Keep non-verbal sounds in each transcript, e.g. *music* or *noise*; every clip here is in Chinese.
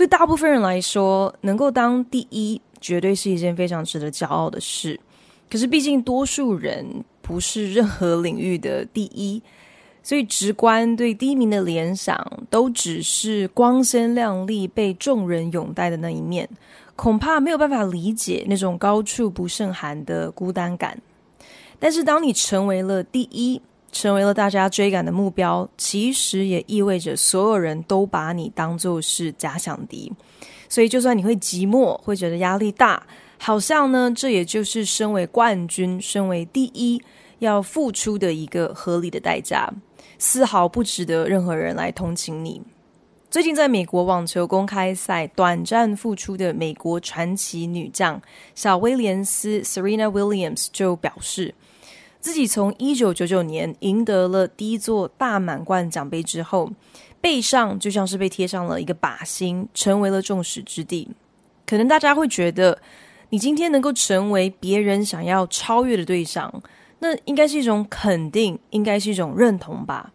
对大部分人来说，能够当第一，绝对是一件非常值得骄傲的事。可是，毕竟多数人不是任何领域的第一，所以直观对第一名的联想，都只是光鲜亮丽、被众人拥戴的那一面，恐怕没有办法理解那种高处不胜寒的孤单感。但是，当你成为了第一，成为了大家追赶的目标，其实也意味着所有人都把你当做是假想敌。所以，就算你会寂寞，会觉得压力大，好像呢，这也就是身为冠军、身为第一要付出的一个合理的代价，丝毫不值得任何人来同情你。最近，在美国网球公开赛短暂复出的美国传奇女将小威廉斯 （Serena Williams） 就表示。自己从一九九九年赢得了第一座大满贯奖杯之后，背上就像是被贴上了一个靶心，成为了众矢之的。可能大家会觉得，你今天能够成为别人想要超越的对象，那应该是一种肯定，应该是一种认同吧。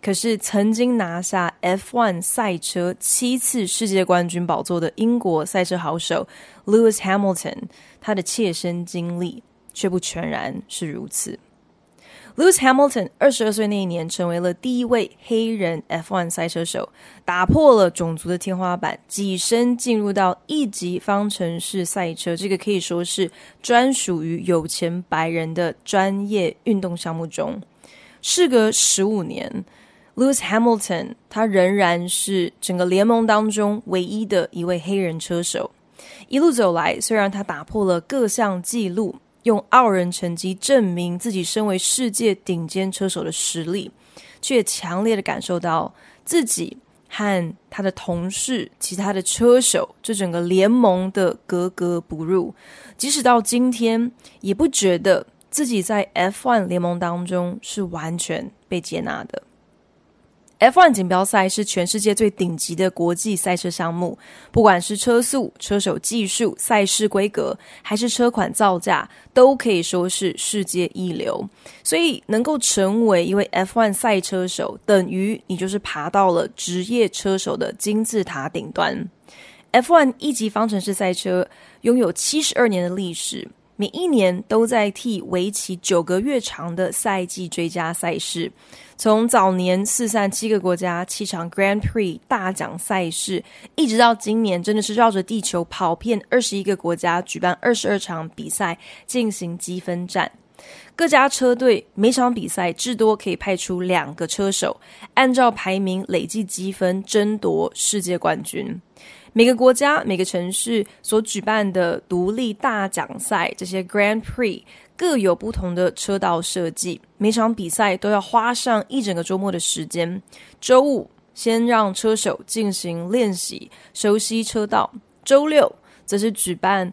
可是，曾经拿下 F1 赛车七次世界冠军宝座的英国赛车好手 Lewis Hamilton，他的切身经历。却不全然是如此。Lewis Hamilton 二十二岁那一年，成为了第一位黑人 F1 赛车手，打破了种族的天花板，跻身进入到一级方程式赛车这个可以说是专属于有钱白人的专业运动项目中。事隔十五年，Lewis Hamilton 他仍然是整个联盟当中唯一的一位黑人车手。一路走来，虽然他打破了各项纪录。用傲人成绩证明自己身为世界顶尖车手的实力，却强烈的感受到自己和他的同事、其他的车手这整个联盟的格格不入。即使到今天，也不觉得自己在 F1 联盟当中是完全被接纳的。F1 锦标赛是全世界最顶级的国际赛车项目，不管是车速、车手技术、赛事规格，还是车款造价，都可以说是世界一流。所以，能够成为一位 F1 赛车手，等于你就是爬到了职业车手的金字塔顶端。F1 一级方程式赛车拥有七十二年的历史。每一年都在替为期九个月长的赛季追加赛事，从早年四散七个国家、七场 Grand Prix 大奖赛事，一直到今年真的是绕着地球跑遍二十一个国家，举办二十二场比赛进行积分战。各家车队每场比赛至多可以派出两个车手，按照排名累计积分争夺世界冠军。每个国家、每个城市所举办的独立大奖赛，这些 Grand Prix 各有不同的车道设计。每场比赛都要花上一整个周末的时间。周五先让车手进行练习，熟悉车道；周六则是举办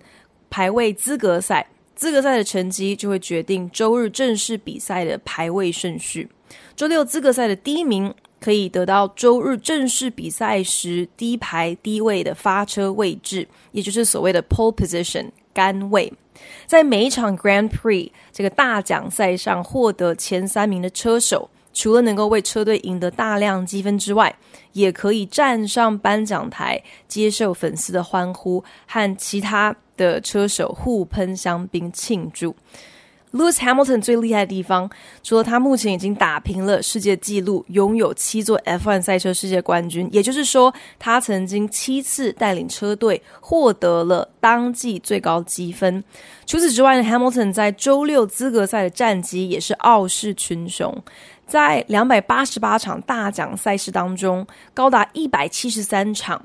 排位资格赛，资格赛的成绩就会决定周日正式比赛的排位顺序。周六资格赛的第一名。可以得到周日正式比赛时第一排低位的发车位置，也就是所谓的 pole position 杆位。在每一场 Grand Prix 这个大奖赛上获得前三名的车手，除了能够为车队赢得大量积分之外，也可以站上颁奖台接受粉丝的欢呼，和其他的车手互喷香槟庆祝。Lewis Hamilton 最厉害的地方，除了他目前已经打平了世界纪录，拥有七座 F1 赛车世界冠军，也就是说，他曾经七次带领车队获得了当季最高积分。除此之外呢，Hamilton 在周六资格赛的战绩也是傲视群雄，在两百八十八场大奖赛事当中，高达一百七十三场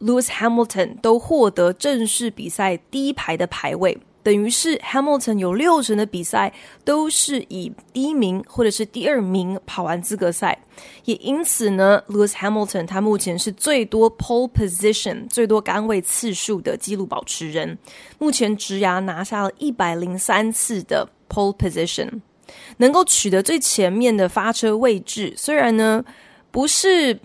，Lewis Hamilton 都获得正式比赛第一排的排位。等于是 Hamilton 有六成的比赛都是以第一名或者是第二名跑完资格赛，也因此呢，Lewis Hamilton 他目前是最多 pole position 最多杆位次数的纪录保持人，目前职涯拿下了一百零三次的 pole position，能够取得最前面的发车位置，虽然呢不是。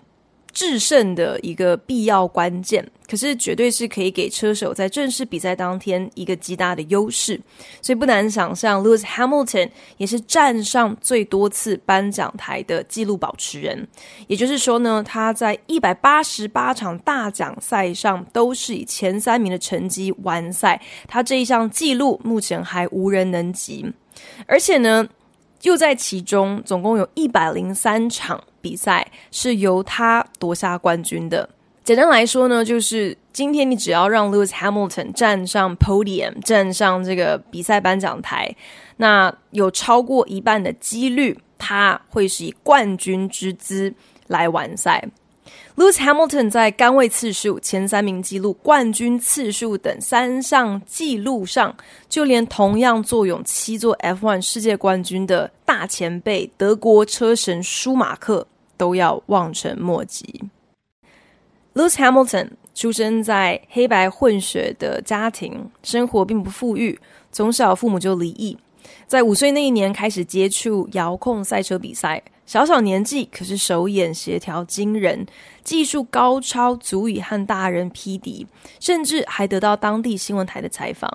制胜的一个必要关键，可是绝对是可以给车手在正式比赛当天一个极大的优势，所以不难想象，Lewis Hamilton 也是站上最多次颁奖台的纪录保持人。也就是说呢，他在一百八十八场大奖赛上都是以前三名的成绩完赛，他这一项纪录目前还无人能及，而且呢。就在其中，总共有一百零三场比赛是由他夺下冠军的。简单来说呢，就是今天你只要让 Lewis Hamilton 站上 podium，站上这个比赛颁奖台，那有超过一半的几率，他会是以冠军之姿来完赛。Lewis Hamilton 在杆位次数、前三名记录、冠军次数等三项纪录上，就连同样坐拥七座 F1 世界冠军的大前辈德国车神舒马克都要望尘莫及。Lewis Hamilton 出生在黑白混血的家庭，生活并不富裕，从小父母就离异，在五岁那一年开始接触遥控赛车比赛。小小年纪，可是手眼协调惊人，技术高超，足以和大人匹敌，甚至还得到当地新闻台的采访。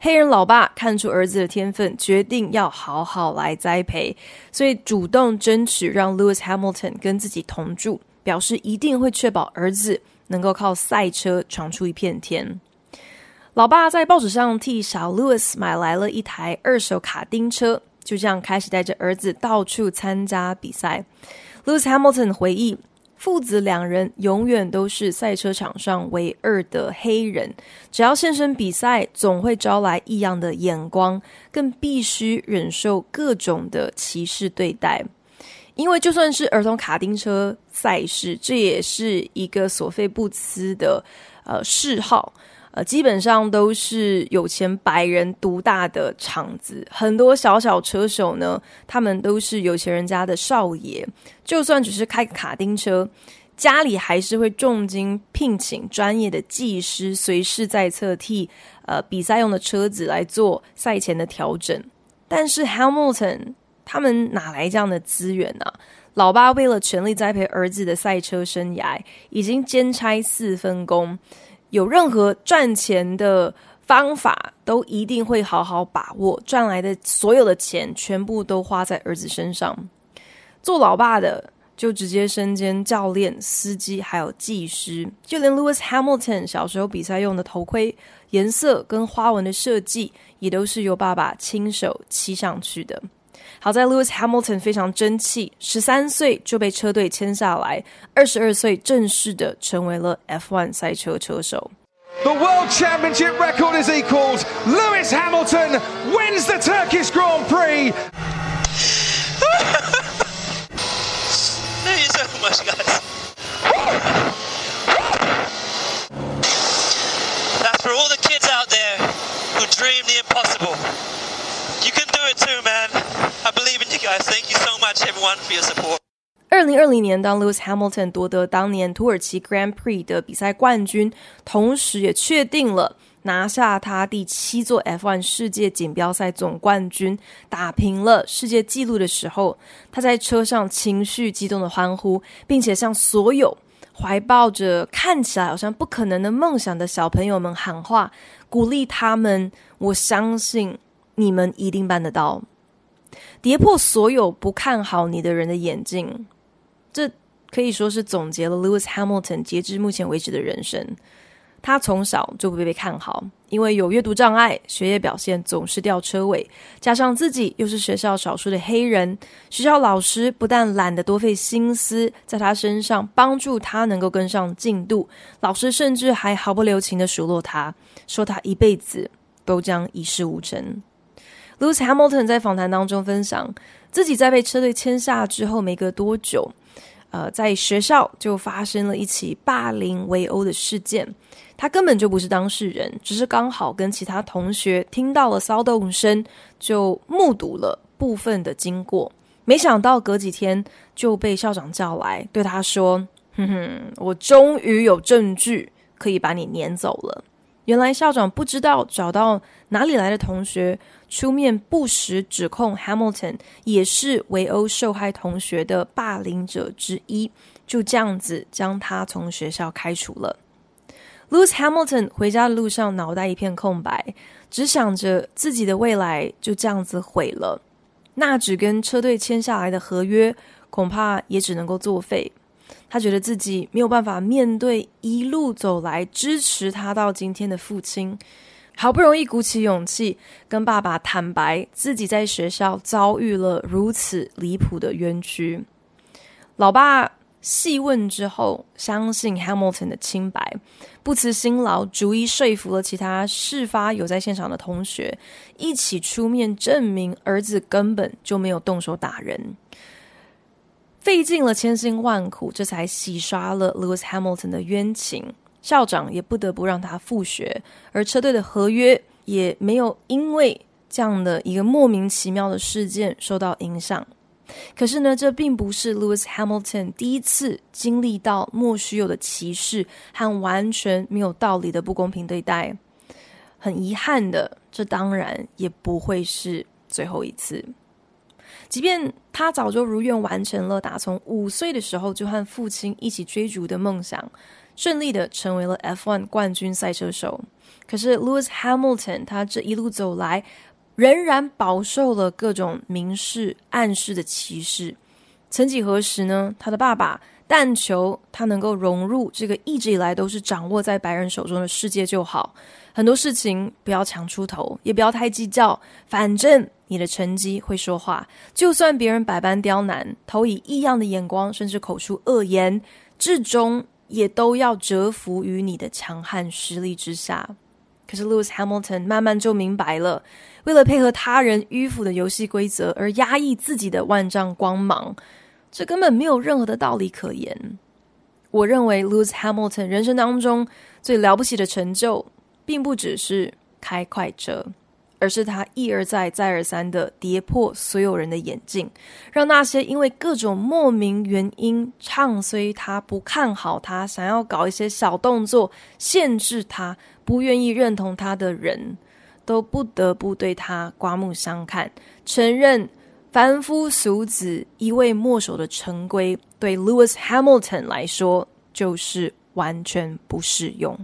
黑人老爸看出儿子的天分，决定要好好来栽培，所以主动争取让 Lewis Hamilton 跟自己同住，表示一定会确保儿子能够靠赛车闯出一片天。老爸在报纸上替小 Lewis 买来了一台二手卡丁车。就这样开始带着儿子到处参加比赛。Lewis Hamilton 回忆，父子两人永远都是赛车场上唯二的黑人，只要现身比赛，总会招来异样的眼光，更必须忍受各种的歧视对待。因为就算是儿童卡丁车赛事，这也是一个索费布斯的呃嗜好。基本上都是有钱白人独大的场子，很多小小车手呢，他们都是有钱人家的少爷，就算只是开卡丁车，家里还是会重金聘请专业的技师，随时在侧替呃比赛用的车子来做赛前的调整。但是 Hamilton 他们哪来这样的资源呢？老爸为了全力栽培儿子的赛车生涯，已经兼差四分工。有任何赚钱的方法，都一定会好好把握。赚来的所有的钱，全部都花在儿子身上。做老爸的，就直接身兼教练、司机，还有技师。就连 Lewis Hamilton 小时候比赛用的头盔颜色跟花纹的设计，也都是由爸爸亲手漆上去的。好在 Lewis Hamilton 非常争气，十三岁就被车队签下来，二十二岁正式的成为了 F1 赛车车手。The World Championship record is equaled. Lewis Hamilton wins the Turkish Grand Prix. Thank you so much, guys. That's for all the kids out there who dream the impossible. You can do it too, man. I believe in you guys. Thank you so much, everyone, for your support. 二零二零年，当 Lewis Hamilton 夺得当年土耳其 Grand Prix 的比赛冠军，同时也确定了拿下他第七座 F1 世界锦标赛总冠军，打平了世界纪录的时候，他在车上情绪激动的欢呼，并且向所有怀抱着看起来好像不可能的梦想的小朋友们喊话，鼓励他们：“我相信你们一定办得到。”跌破所有不看好你的人的眼镜，这可以说是总结了 Lewis Hamilton 截至目前为止的人生。他从小就不被看好，因为有阅读障碍，学业表现总是掉车尾，加上自己又是学校少数的黑人，学校老师不但懒得多费心思在他身上帮助他能够跟上进度，老师甚至还毫不留情地数落他，说他一辈子都将一事无成。Lewis Hamilton 在访谈当中分享，自己在被车队签下之后没隔多久，呃，在学校就发生了一起霸凌围殴的事件。他根本就不是当事人，只是刚好跟其他同学听到了骚动声，就目睹了部分的经过。没想到隔几天就被校长叫来，对他说：“ *laughs* 哼哼，我终于有证据可以把你撵走了。”原来校长不知道找到哪里来的同学出面不实指控 Hamilton 也是围殴受害同学的霸凌者之一，就这样子将他从学校开除了。Lewis Hamilton 回家的路上脑袋一片空白，只想着自己的未来就这样子毁了。那纸跟车队签下来的合约恐怕也只能够作废。他觉得自己没有办法面对一路走来支持他到今天的父亲，好不容易鼓起勇气跟爸爸坦白自己在学校遭遇了如此离谱的冤屈。老爸细问之后，相信 Hamilton 的清白，不辞辛劳，逐一说服了其他事发有在现场的同学，一起出面证明儿子根本就没有动手打人。费尽了千辛万苦，这才洗刷了 Lewis Hamilton 的冤情。校长也不得不让他复学，而车队的合约也没有因为这样的一个莫名其妙的事件受到影响。可是呢，这并不是 Lewis Hamilton 第一次经历到莫须有的歧视和完全没有道理的不公平对待。很遗憾的，这当然也不会是最后一次。即便他早就如愿完成了打从五岁的时候就和父亲一起追逐的梦想，顺利的成为了 F1 冠军赛车手，可是 Lewis Hamilton 他这一路走来，仍然饱受了各种明示暗示的歧视。曾几何时呢？他的爸爸但求他能够融入这个一直以来都是掌握在白人手中的世界就好，很多事情不要强出头，也不要太计较，反正。你的成绩会说话，就算别人百般刁难，投以异样的眼光，甚至口出恶言，至终也都要折服于你的强悍实力之下。可是，Lewis Hamilton 慢慢就明白了，为了配合他人迂腐的游戏规则而压抑自己的万丈光芒，这根本没有任何的道理可言。我认为，Lewis Hamilton 人生当中最了不起的成就，并不只是开快车。而是他一而再、再而三的跌破所有人的眼镜，让那些因为各种莫名原因唱衰他、不看好他、想要搞一些小动作限制他、不愿意认同他的人，都不得不对他刮目相看，承认凡夫俗子一味墨守的成规，对 Lewis Hamilton 来说就是完全不适用。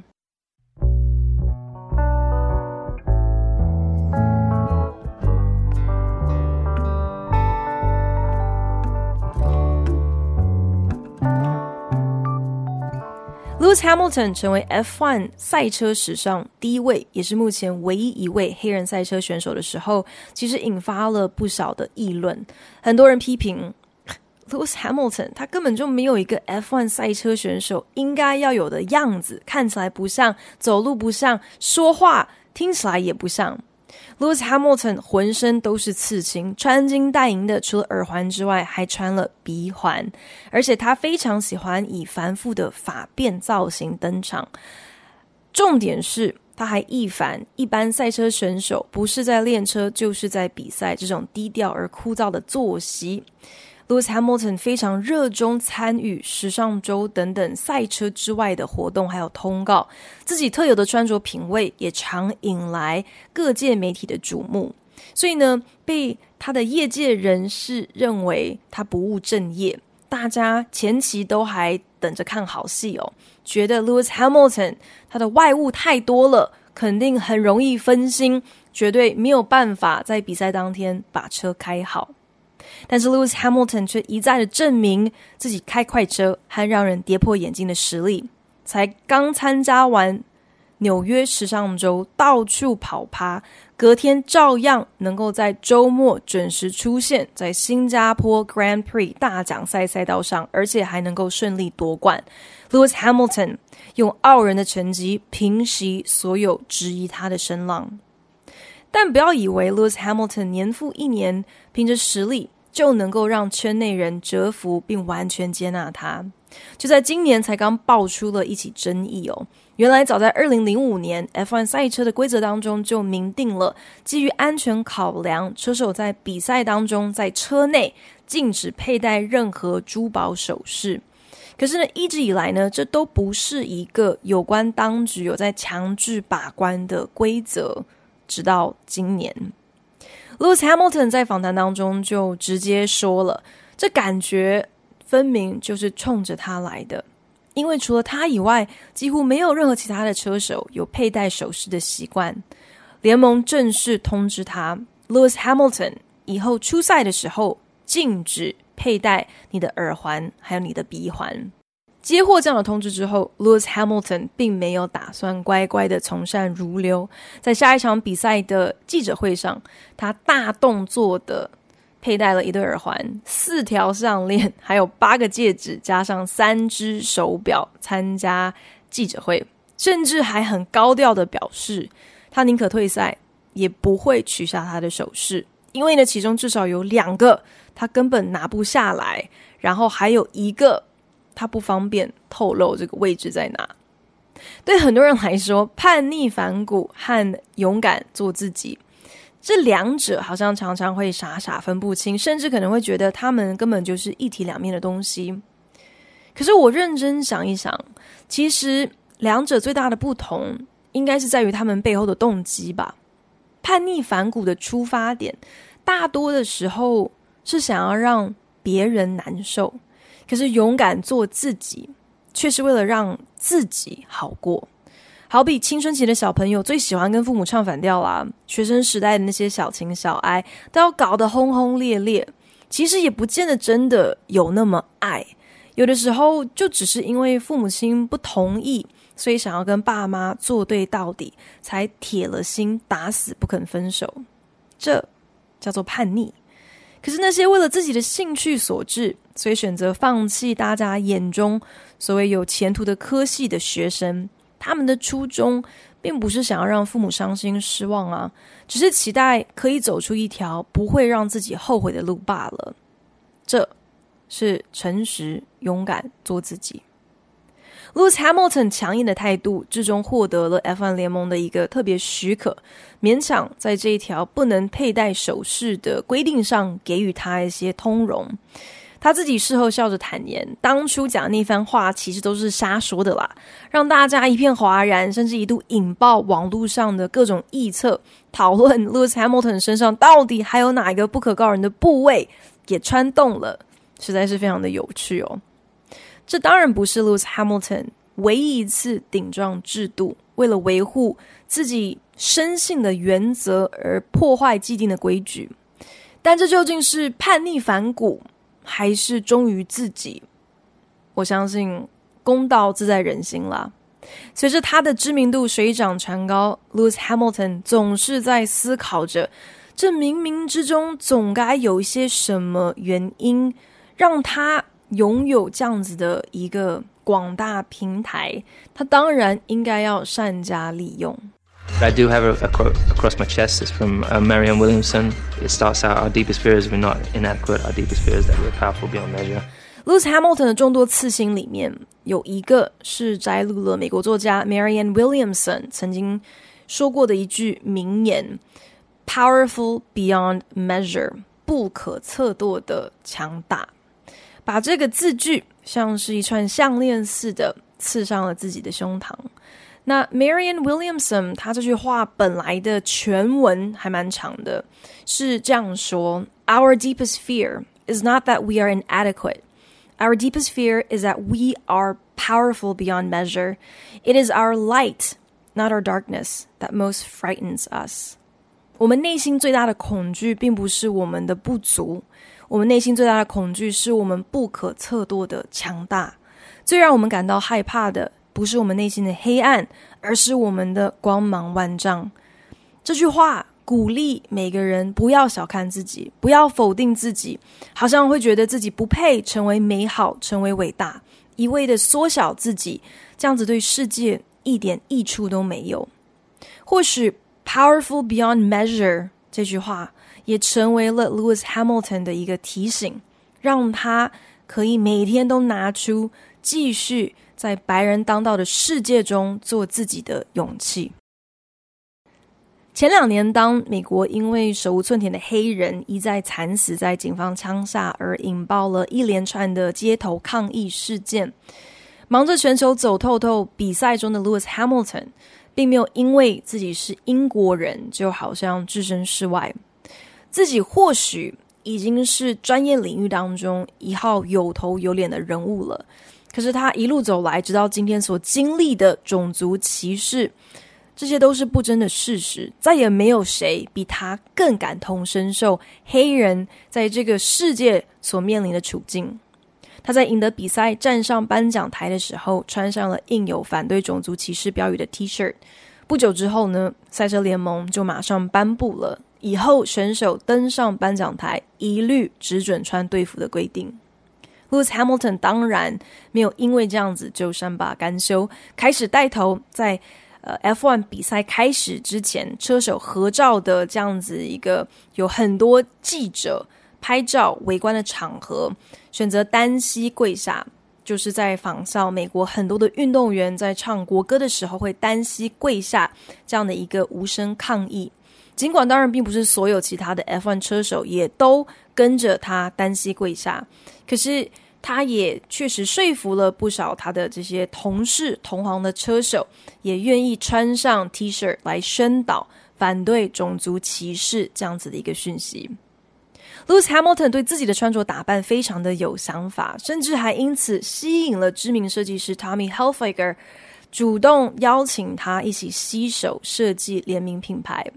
Lewis Hamilton 成为 F1 赛车史上第一位，也是目前唯一一位黑人赛车选手的时候，其实引发了不少的议论。很多人批评 Lewis Hamilton，他根本就没有一个 F1 赛车选手应该要有的样子，看起来不像，走路不像，说话听起来也不像。Lewis Hamilton 浑身都是刺青，穿金戴银的，除了耳环之外，还穿了鼻环。而且他非常喜欢以繁复的发辫造型登场。重点是，他还一反一般赛车选手不是在练车就是在比赛这种低调而枯燥的作息。Lewis Hamilton 非常热衷参与时尚周等等赛车之外的活动，还有通告。自己特有的穿着品味也常引来各界媒体的瞩目。所以呢，被他的业界人士认为他不务正业。大家前期都还等着看好戏哦，觉得 Lewis Hamilton 他的外物太多了，肯定很容易分心，绝对没有办法在比赛当天把车开好。但是 Lewis Hamilton 却一再的证明自己开快车和让人跌破眼镜的实力。才刚参加完纽约时尚周，到处跑趴，隔天照样能够在周末准时出现在新加坡 Grand Prix 大奖赛赛道上，而且还能够顺利夺冠。Lewis Hamilton 用傲人的成绩平息所有质疑他的声浪。但不要以为 Lewis Hamilton 年复一年凭着实力。就能够让圈内人折服并完全接纳他。就在今年才刚爆出了一起争议哦。原来早在二零零五年，F1 赛车的规则当中就明定了，基于安全考量，车手在比赛当中在车内禁止佩戴任何珠宝首饰。可是呢，一直以来呢，这都不是一个有关当局有在强制把关的规则，直到今年，Lewis Hamilton 在访谈当中就直接说了，这感觉分明就是冲着他来的。因为除了他以外，几乎没有任何其他的车手有佩戴首饰的习惯。联盟正式通知他，Lewis Hamilton 以后出赛的时候禁止佩戴你的耳环，还有你的鼻环。接获这样的通知之后，Lewis Hamilton 并没有打算乖乖的从善如流。在下一场比赛的记者会上，他大动作的。佩戴了一对耳环、四条项链，还有八个戒指，加上三只手表，参加记者会，甚至还很高调的表示，他宁可退赛，也不会取下他的首饰，因为呢，其中至少有两个他根本拿不下来，然后还有一个他不方便透露这个位置在哪。对很多人来说，叛逆反骨和勇敢做自己。这两者好像常常会傻傻分不清，甚至可能会觉得他们根本就是一体两面的东西。可是我认真想一想，其实两者最大的不同，应该是在于他们背后的动机吧。叛逆反骨的出发点，大多的时候是想要让别人难受，可是勇敢做自己，却是为了让自己好过。好比青春期的小朋友最喜欢跟父母唱反调啦，学生时代的那些小情小爱都要搞得轰轰烈烈，其实也不见得真的有那么爱，有的时候就只是因为父母亲不同意，所以想要跟爸妈作对到底，才铁了心打死不肯分手，这叫做叛逆。可是那些为了自己的兴趣所致，所以选择放弃大家眼中所谓有前途的科系的学生。他们的初衷并不是想要让父母伤心失望啊，只是期待可以走出一条不会让自己后悔的路罢了。这是诚实、勇敢做自己。Lewis Hamilton 强硬的态度，最终获得了 F1 联盟的一个特别许可，勉强在这一条不能佩戴首饰的规定上给予他一些通融。他自己事后笑着坦言，当初讲的那番话其实都是瞎说的啦，让大家一片哗然，甚至一度引爆网络上的各种臆测，讨论 Lewis Hamilton 身上到底还有哪一个不可告人的部位给穿洞了，实在是非常的有趣哦。这当然不是 Lewis Hamilton 唯一一次顶撞制度，为了维护自己生性的原则而破坏既定的规矩，但这究竟是叛逆反骨，还是忠于自己，我相信公道自在人心啦。随着他的知名度水涨船高，Lewis Hamilton 总是在思考着：这冥冥之中总该有一些什么原因，让他拥有这样子的一个广大平台。他当然应该要善加利用。I do have a, a quote across my chest. It's from uh, Marianne Williamson. It starts out, "Our deepest fears we're not inadequate. Our deepest fears that we're powerful beyond measure." Lewis Hamilton 的众多刺青里面有一个是摘录了美国作家 Marianne Williamson 曾经说过的一句名言：“Powerful beyond measure，不可测度的强大。”把这个字句像是一串项链似的刺上了自己的胸膛。 那 Marianne Williamson，她这句话本来的全文还蛮长的，是这样说：Our deepest fear is not that we are inadequate. Our deepest fear is that we are powerful beyond measure. It is our light, not our darkness, that most frightens us. 我们内心最大的恐惧，并不是我们的不足，我们内心最大的恐惧，是我们不可测度的强大。最让我们感到害怕的。 不是我们内心的黑暗，而是我们的光芒万丈。这句话鼓励每个人不要小看自己，不要否定自己，好像会觉得自己不配成为美好，成为伟大，一味的缩小自己，这样子对世界一点益处都没有。或许 “powerful beyond measure” 这句话也成为了 Lewis Hamilton 的一个提醒，让他可以每天都拿出继续在白人当道的世界中做自己的勇气。前两年，当美国因为手无寸铁的黑人一再惨死在警方枪下，而引爆了一连串的街头抗议事件，忙着全球走透透比赛中的 Lewis Hamilton，并没有因为自己是英国人，就好像置身事外。自己或许已经是专业领域当中一号有头有脸的人物了，可是他一路走来，直到今天所经历的种族歧视。这些都是不争的事实，再也没有谁比他更感同身受黑人在这个世界所面临的处境。他在赢得比赛、站上颁奖台的时候，穿上了印有反对种族歧视标语的 T-shirt。不久之后呢，赛车联盟就马上颁布了以后选手登上颁奖台一律只准穿队服的规定。Lewis Hamilton 当然没有因为这样子就善罢甘休，开始带头在。呃，F1 比赛开始之前，车手合照的这样子一个有很多记者拍照围观的场合，选择单膝跪下，就是在仿效美国很多的运动员在唱国歌的时候会单膝跪下这样的一个无声抗议。尽管当然并不是所有其他的 F1 车手也都跟着他单膝跪下，可是。他也确实说服了不少他的这些同事同行的车手，也愿意穿上 T 恤来宣导反对种族歧视这样子的一个讯息。Lewis Hamilton 对自己的穿着打扮非常的有想法，甚至还因此吸引了知名设计师 Tommy Hilfiger，主动邀请他一起携手设计联名品牌。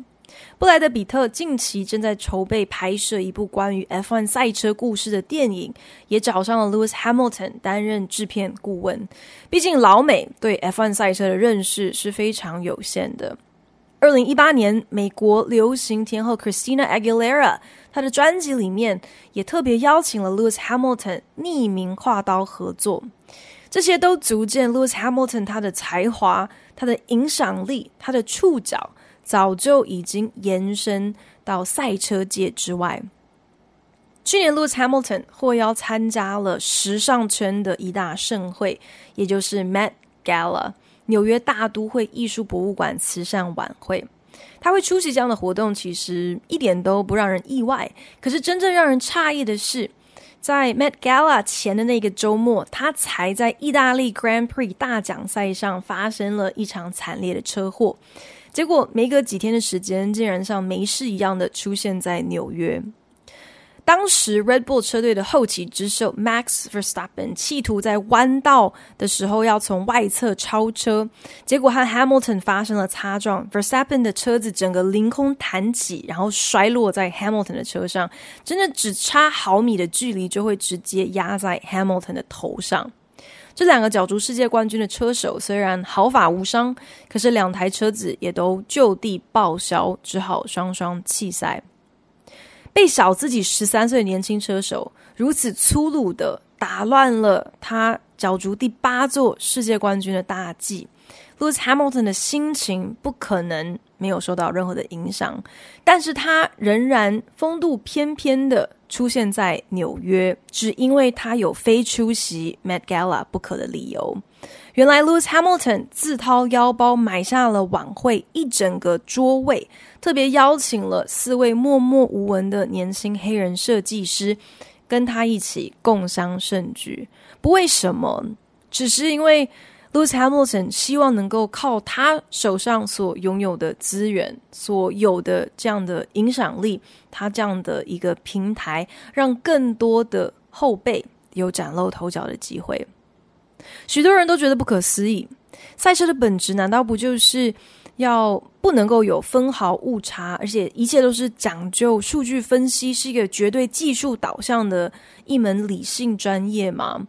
布莱德·彼特近期正在筹备拍摄一部关于 F1 赛车故事的电影，也找上了 Lewis Hamilton 担任制片顾问。毕竟老美对 F1 赛车的认识是非常有限的。二零一八年，美国流行天后 Christina Aguilera，她的专辑里面也特别邀请了 Lewis Hamilton 匿名画刀合作。这些都足见 Lewis Hamilton 他的才华、他的影响力、他的触角。早就已经延伸到赛车界之外。去年，Lewis Hamilton 获邀参加了时尚圈的一大盛会，也就是 Met Gala 纽约大都会艺术博物馆慈善晚会。他会出席这样的活动，其实一点都不让人意外。可是，真正让人诧异的是，在 Met Gala 前的那个周末，他才在意大利 Grand Prix 大奖赛上发生了一场惨烈的车祸。结果没隔几天的时间，竟然像没事一样的出现在纽约。当时 Red Bull 车队的后起之秀 Max Verstappen 企图在弯道的时候要从外侧超车，结果和 Hamilton 发生了擦撞，Verstappen 的车子整个凌空弹起，然后摔落在 Hamilton 的车上，真的只差毫米的距离就会直接压在 Hamilton 的头上。这两个角逐世界冠军的车手虽然毫发无伤，可是两台车子也都就地报销，只好双双弃赛。被小自己十三岁年轻车手如此粗鲁的打乱了他角逐第八座世界冠军的大计。Lewis Hamilton 的心情不可能没有受到任何的影响，但是他仍然风度翩翩的出现在纽约，只因为他有非出席 Met Gala 不可的理由。原来 Lewis Hamilton 自掏腰包买下了晚会一整个桌位，特别邀请了四位默默无闻的年轻黑人设计师跟他一起共襄盛举。不为什么，只是因为。Lewis Hamilton 希望能够靠他手上所拥有的资源，所有的这样的影响力，他这样的一个平台，让更多的后辈有崭露头角的机会。许多人都觉得不可思议，赛车的本质难道不就是要不能够有分毫误差，而且一切都是讲究数据分析，是一个绝对技术导向的一门理性专业吗？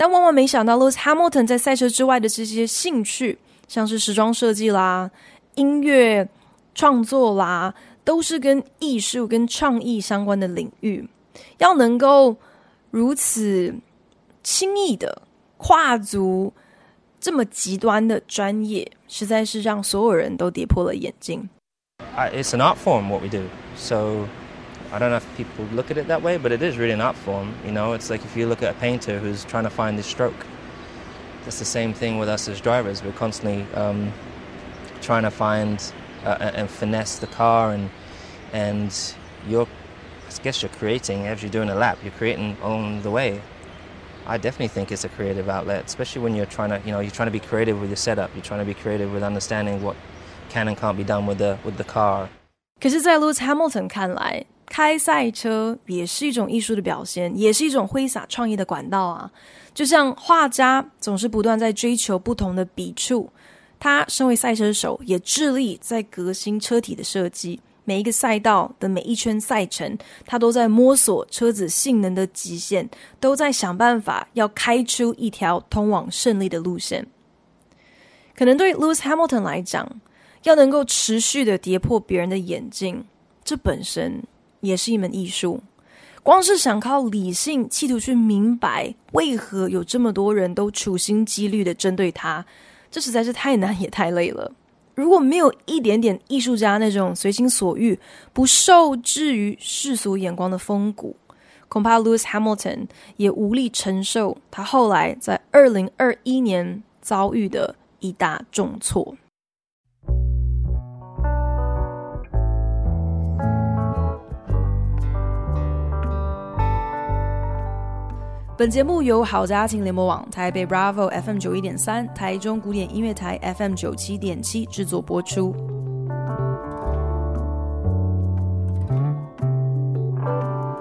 但万万没想到，Lewis Hamilton 在赛车之外的这些兴趣，像是时装设计啦、音乐创作啦，都是跟艺术、跟创意相关的领域。要能够如此轻易的跨足这么极端的专业，实在是让所有人都跌破了眼镜。It's an art form what we do, so I don't know if people look at it that way, but it is really an art form. You know, it's like if you look at a painter who's trying to find his stroke. It's the same thing with us as drivers. We're constantly um, trying to find uh, and finesse the car, and and you're, I guess you're creating as you're doing a lap. You're creating on the way. I definitely think it's a creative outlet, especially when you're trying to, you know, you're trying to be creative with your setup. You're trying to be creative with understanding what can and can't be done with the with the car. 可是，在 Lewis Hamilton 看来， 开赛车也是一种艺术的表现，也是一种挥洒创意的管道啊。就像画家总是不断在追求不同的笔触，他身为赛车手，也致力在革新车体的设计。每一个赛道的每一圈赛程，他都在摸索车子性能的极限，都在想办法要开出一条通往胜利的路线。可能对 Lewis Hamilton 来讲，要能够持续的跌破别人的眼镜，这本身也是一门艺术。光是想靠理性企图去明白为何有这么多人都处心积虑的针对他，这实在是太难也太累了。如果没有一点点艺术家那种随心所欲、不受制于世俗眼光的风骨，恐怕 Lewis Hamilton 也无力承受他后来在二零二一年遭遇的一大重挫。本节目由好家庭联播网、台北 Bravo FM 九一点三、台中古典音乐台 FM 九七点七制作播出。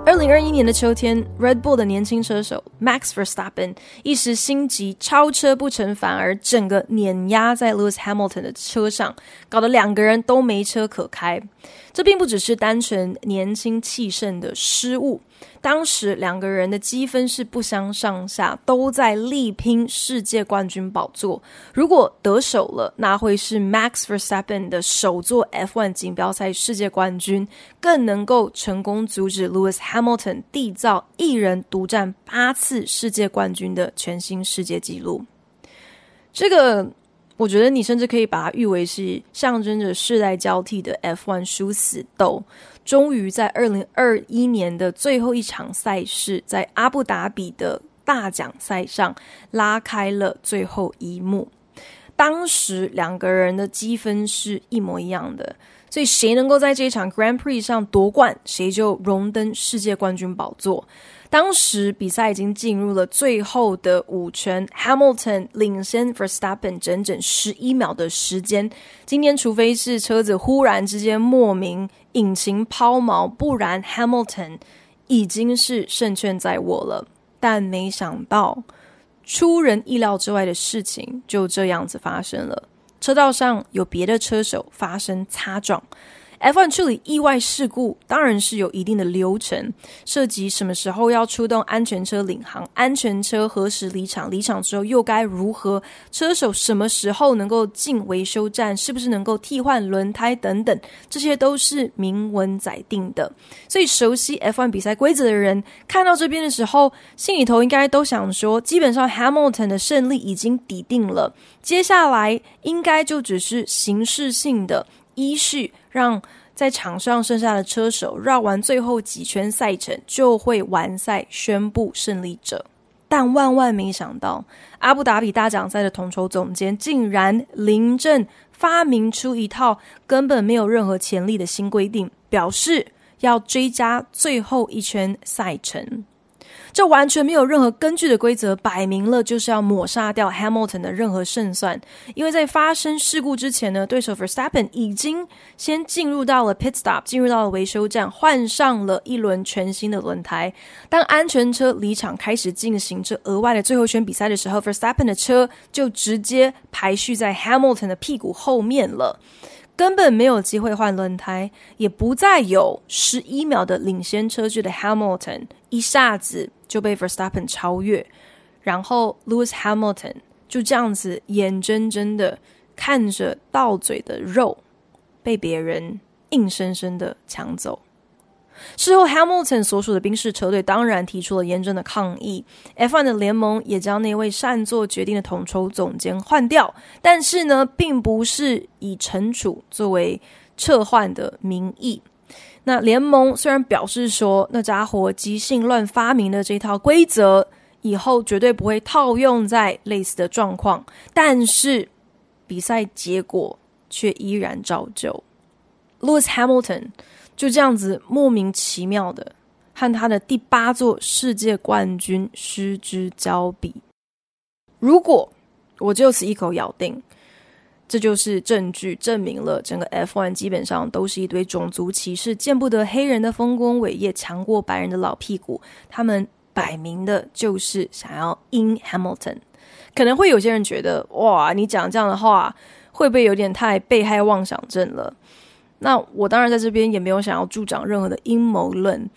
二零二一年的秋天，Red Bull 的年轻车手 Max Verstappen 一时心急，超车不成，反而整个碾压在 Lewis Hamilton 的车上，搞得两个人都没车可开。这并不只是单纯年轻气盛的失误。当时两个人的积分是不相上下，都在力拼世界冠军宝座。如果得手了，那会是 Max Verstappen 的首座 F1 锦标赛世界冠军，更能够成功阻止 Lewis Hamilton 缔造一人独占八次世界冠军的全新世界纪录。这个，我觉得你甚至可以把它誉为是象征着世代交替的 F1 殊死斗。终于在二零二一年的最后一场赛事，在阿布达比的大奖赛上拉开了最后一幕。当时两个人的积分是一模一样的，所以谁能够在这一场 Grand Prix 上夺冠，谁就荣登世界冠军宝座。当时比赛已经进入了最后的五圈，Hamilton 领先 Verstappen 整整十一秒的时间。今天除非是车子忽然之间莫名引擎抛锚，不然 Hamilton 已经是胜券在握了。但没想到，出人意料之外的事情就这样子发生了，车道上有别的车手发生擦撞。F1 处理意外事故当然是有一定的流程，涉及什么时候要出动安全车领航，安全车何时离场，离场之后又该如何，车手什么时候能够进维修站，是不是能够替换轮胎等等，这些都是明文载定的。所以熟悉 F1 比赛规则的人看到这边的时候，心里头应该都想说，基本上 Hamilton 的胜利已经抵定了，接下来应该就只是形式性的。依序让在场上剩下的车手绕完最后几圈赛程，就会完赛宣布胜利者。但万万没想到，阿布达比大奖赛的统筹总监竟然临阵发明出一套根本没有任何潜力的新规定，表示要追加最后一圈赛程。这完全没有任何根据的规则，摆明了就是要抹杀掉 Hamilton 的任何胜算。因为在发生事故之前呢，对手 Verstappen 已经先进入到了 pit stop，进入到了维修站，换上了一轮全新的轮胎。当安全车离场开始进行这额外的最后一圈比赛的时候，Verstappen 的车就直接排序在 Hamilton 的屁股后面了。根本没有机会换轮胎，也不再有十一秒的领先车距的 Hamilton，一下子就被 Verstappen 超越，然后 Lewis Hamilton 就这样子眼睁睁的看着到嘴的肉被别人硬生生的抢走。事后，Hamilton 所属的宾士车队当然提出了严正的抗议，F1 的联盟也将那位擅作决定的统筹总监换掉，但是呢，并不是以惩处作为撤换的名义。那联盟虽然表示说，那家伙即兴乱发明的这套规则以后绝对不会套用在类似的状况，但是比赛结果却依然照旧。Lewis Hamilton 就这样子莫名其妙的和他的第八座世界冠军失之交臂。如果我就此一口咬定，这就是证据，证明了整个 F1 基本上都是一堆种族歧视、见不得黑人的丰功伟业、强过白人的老屁股。他们摆明的就是想要 in Hamilton。可能会有些人觉得，哇，你讲这样的话，会不会有点太被害妄想症了？那我当然在这边也没有想要助长任何的阴谋论，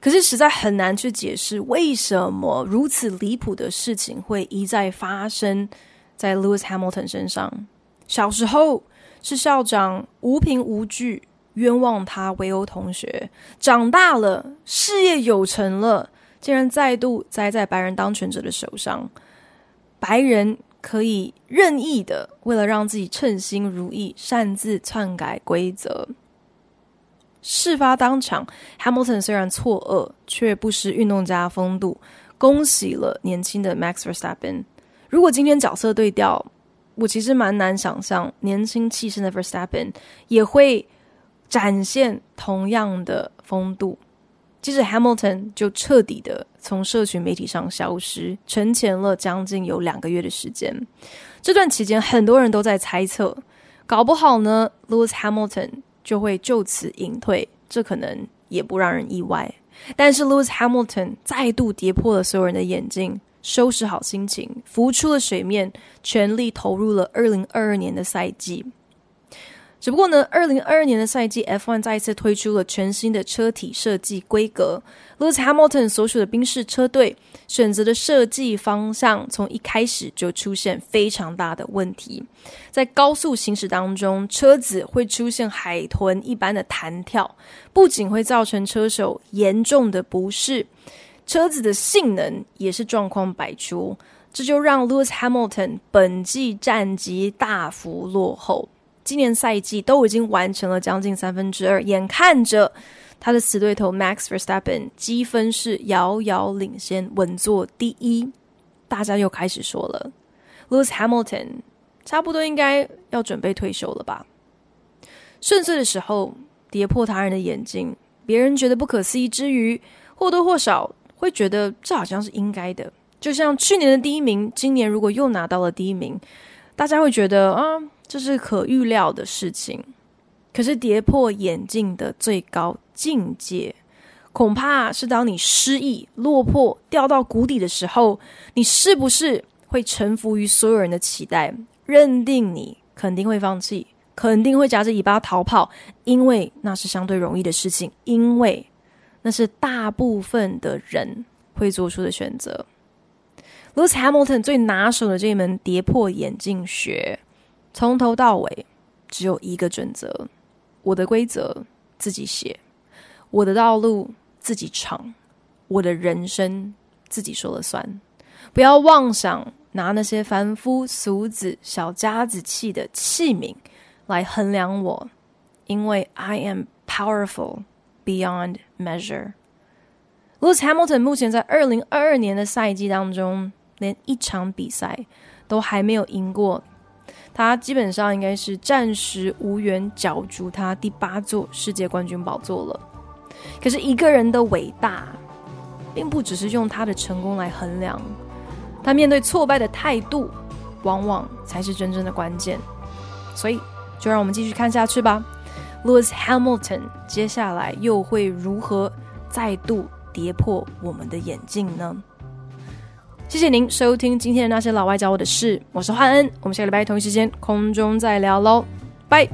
可是实在很难去解释为什么如此离谱的事情会一再发生在 Lewis Hamilton 身上。小时候是校长无凭无据冤枉他围殴同学，长大了事业有成了，竟然再度栽在白人当权者的手上。白人可以任意的为了让自己称心如意，擅自篡改规则。事发当场，Hamilton 虽然错愕，却不失运动家风度，恭喜了年轻的 Max Verstappen。如果今天角色对调，我其实蛮难想象，年轻气盛的 Verstappen 也会展现同样的风度。接着 Hamilton 就彻底的从社群媒体上消失，沉潜了将近有两个月的时间。这段期间，很多人都在猜测，搞不好呢，Lewis Hamilton 就会就此隐退，这可能也不让人意外。但是 Lewis Hamilton 再度跌破了所有人的眼镜。收拾好心情，浮出了水面，全力投入了二零二二年的赛季。只不过呢，二零二二年的赛季，F1 再一次推出了全新的车体设计规格。Lewis Hamilton 所属的宾士车队选择的设计方向，从一开始就出现非常大的问题。在高速行驶当中，车子会出现海豚一般的弹跳，不仅会造成车手严重的不适。车子的性能也是状况百出，这就让 Lewis Hamilton 本季战绩大幅落后。今年赛季都已经完成了将近三分之二，眼看着他的死对头 Max Verstappen 积分是遥遥领先，稳坐第一，大家又开始说了，Lewis Hamilton 差不多应该要准备退休了吧？顺遂的时候跌破他人的眼镜，别人觉得不可思议之余，或多或少。会觉得这好像是应该的，就像去年的第一名，今年如果又拿到了第一名，大家会觉得啊，这是可预料的事情。可是跌破眼镜的最高境界，恐怕是当你失意、落魄、掉到谷底的时候，你是不是会臣服于所有人的期待，认定你肯定会放弃，肯定会夹着尾巴逃跑，因为那是相对容易的事情，因为。那是大部分的人会做出的选择。Lewis Hamilton 最拿手的这一门跌破眼镜学，从头到尾只有一个准则：我的规则自己写，我的道路自己闯，我的人生自己说了算。不要妄想拿那些凡夫俗子、小家子气的器皿来衡量我，因为 I am powerful。Beyond measure。Lewis Hamilton 目前在二零二二年的赛季当中，连一场比赛都还没有赢过，他基本上应该是暂时无缘角逐他第八座世界冠军宝座了。可是一个人的伟大，并不只是用他的成功来衡量，他面对挫败的态度，往往才是真正的关键。所以，就让我们继续看下去吧。Lewis Hamilton 接下来又会如何再度跌破我们的眼镜呢？谢谢您收听今天的那些老外教我的事，我是焕恩，我们下个礼拜同一时间空中再聊喽，拜。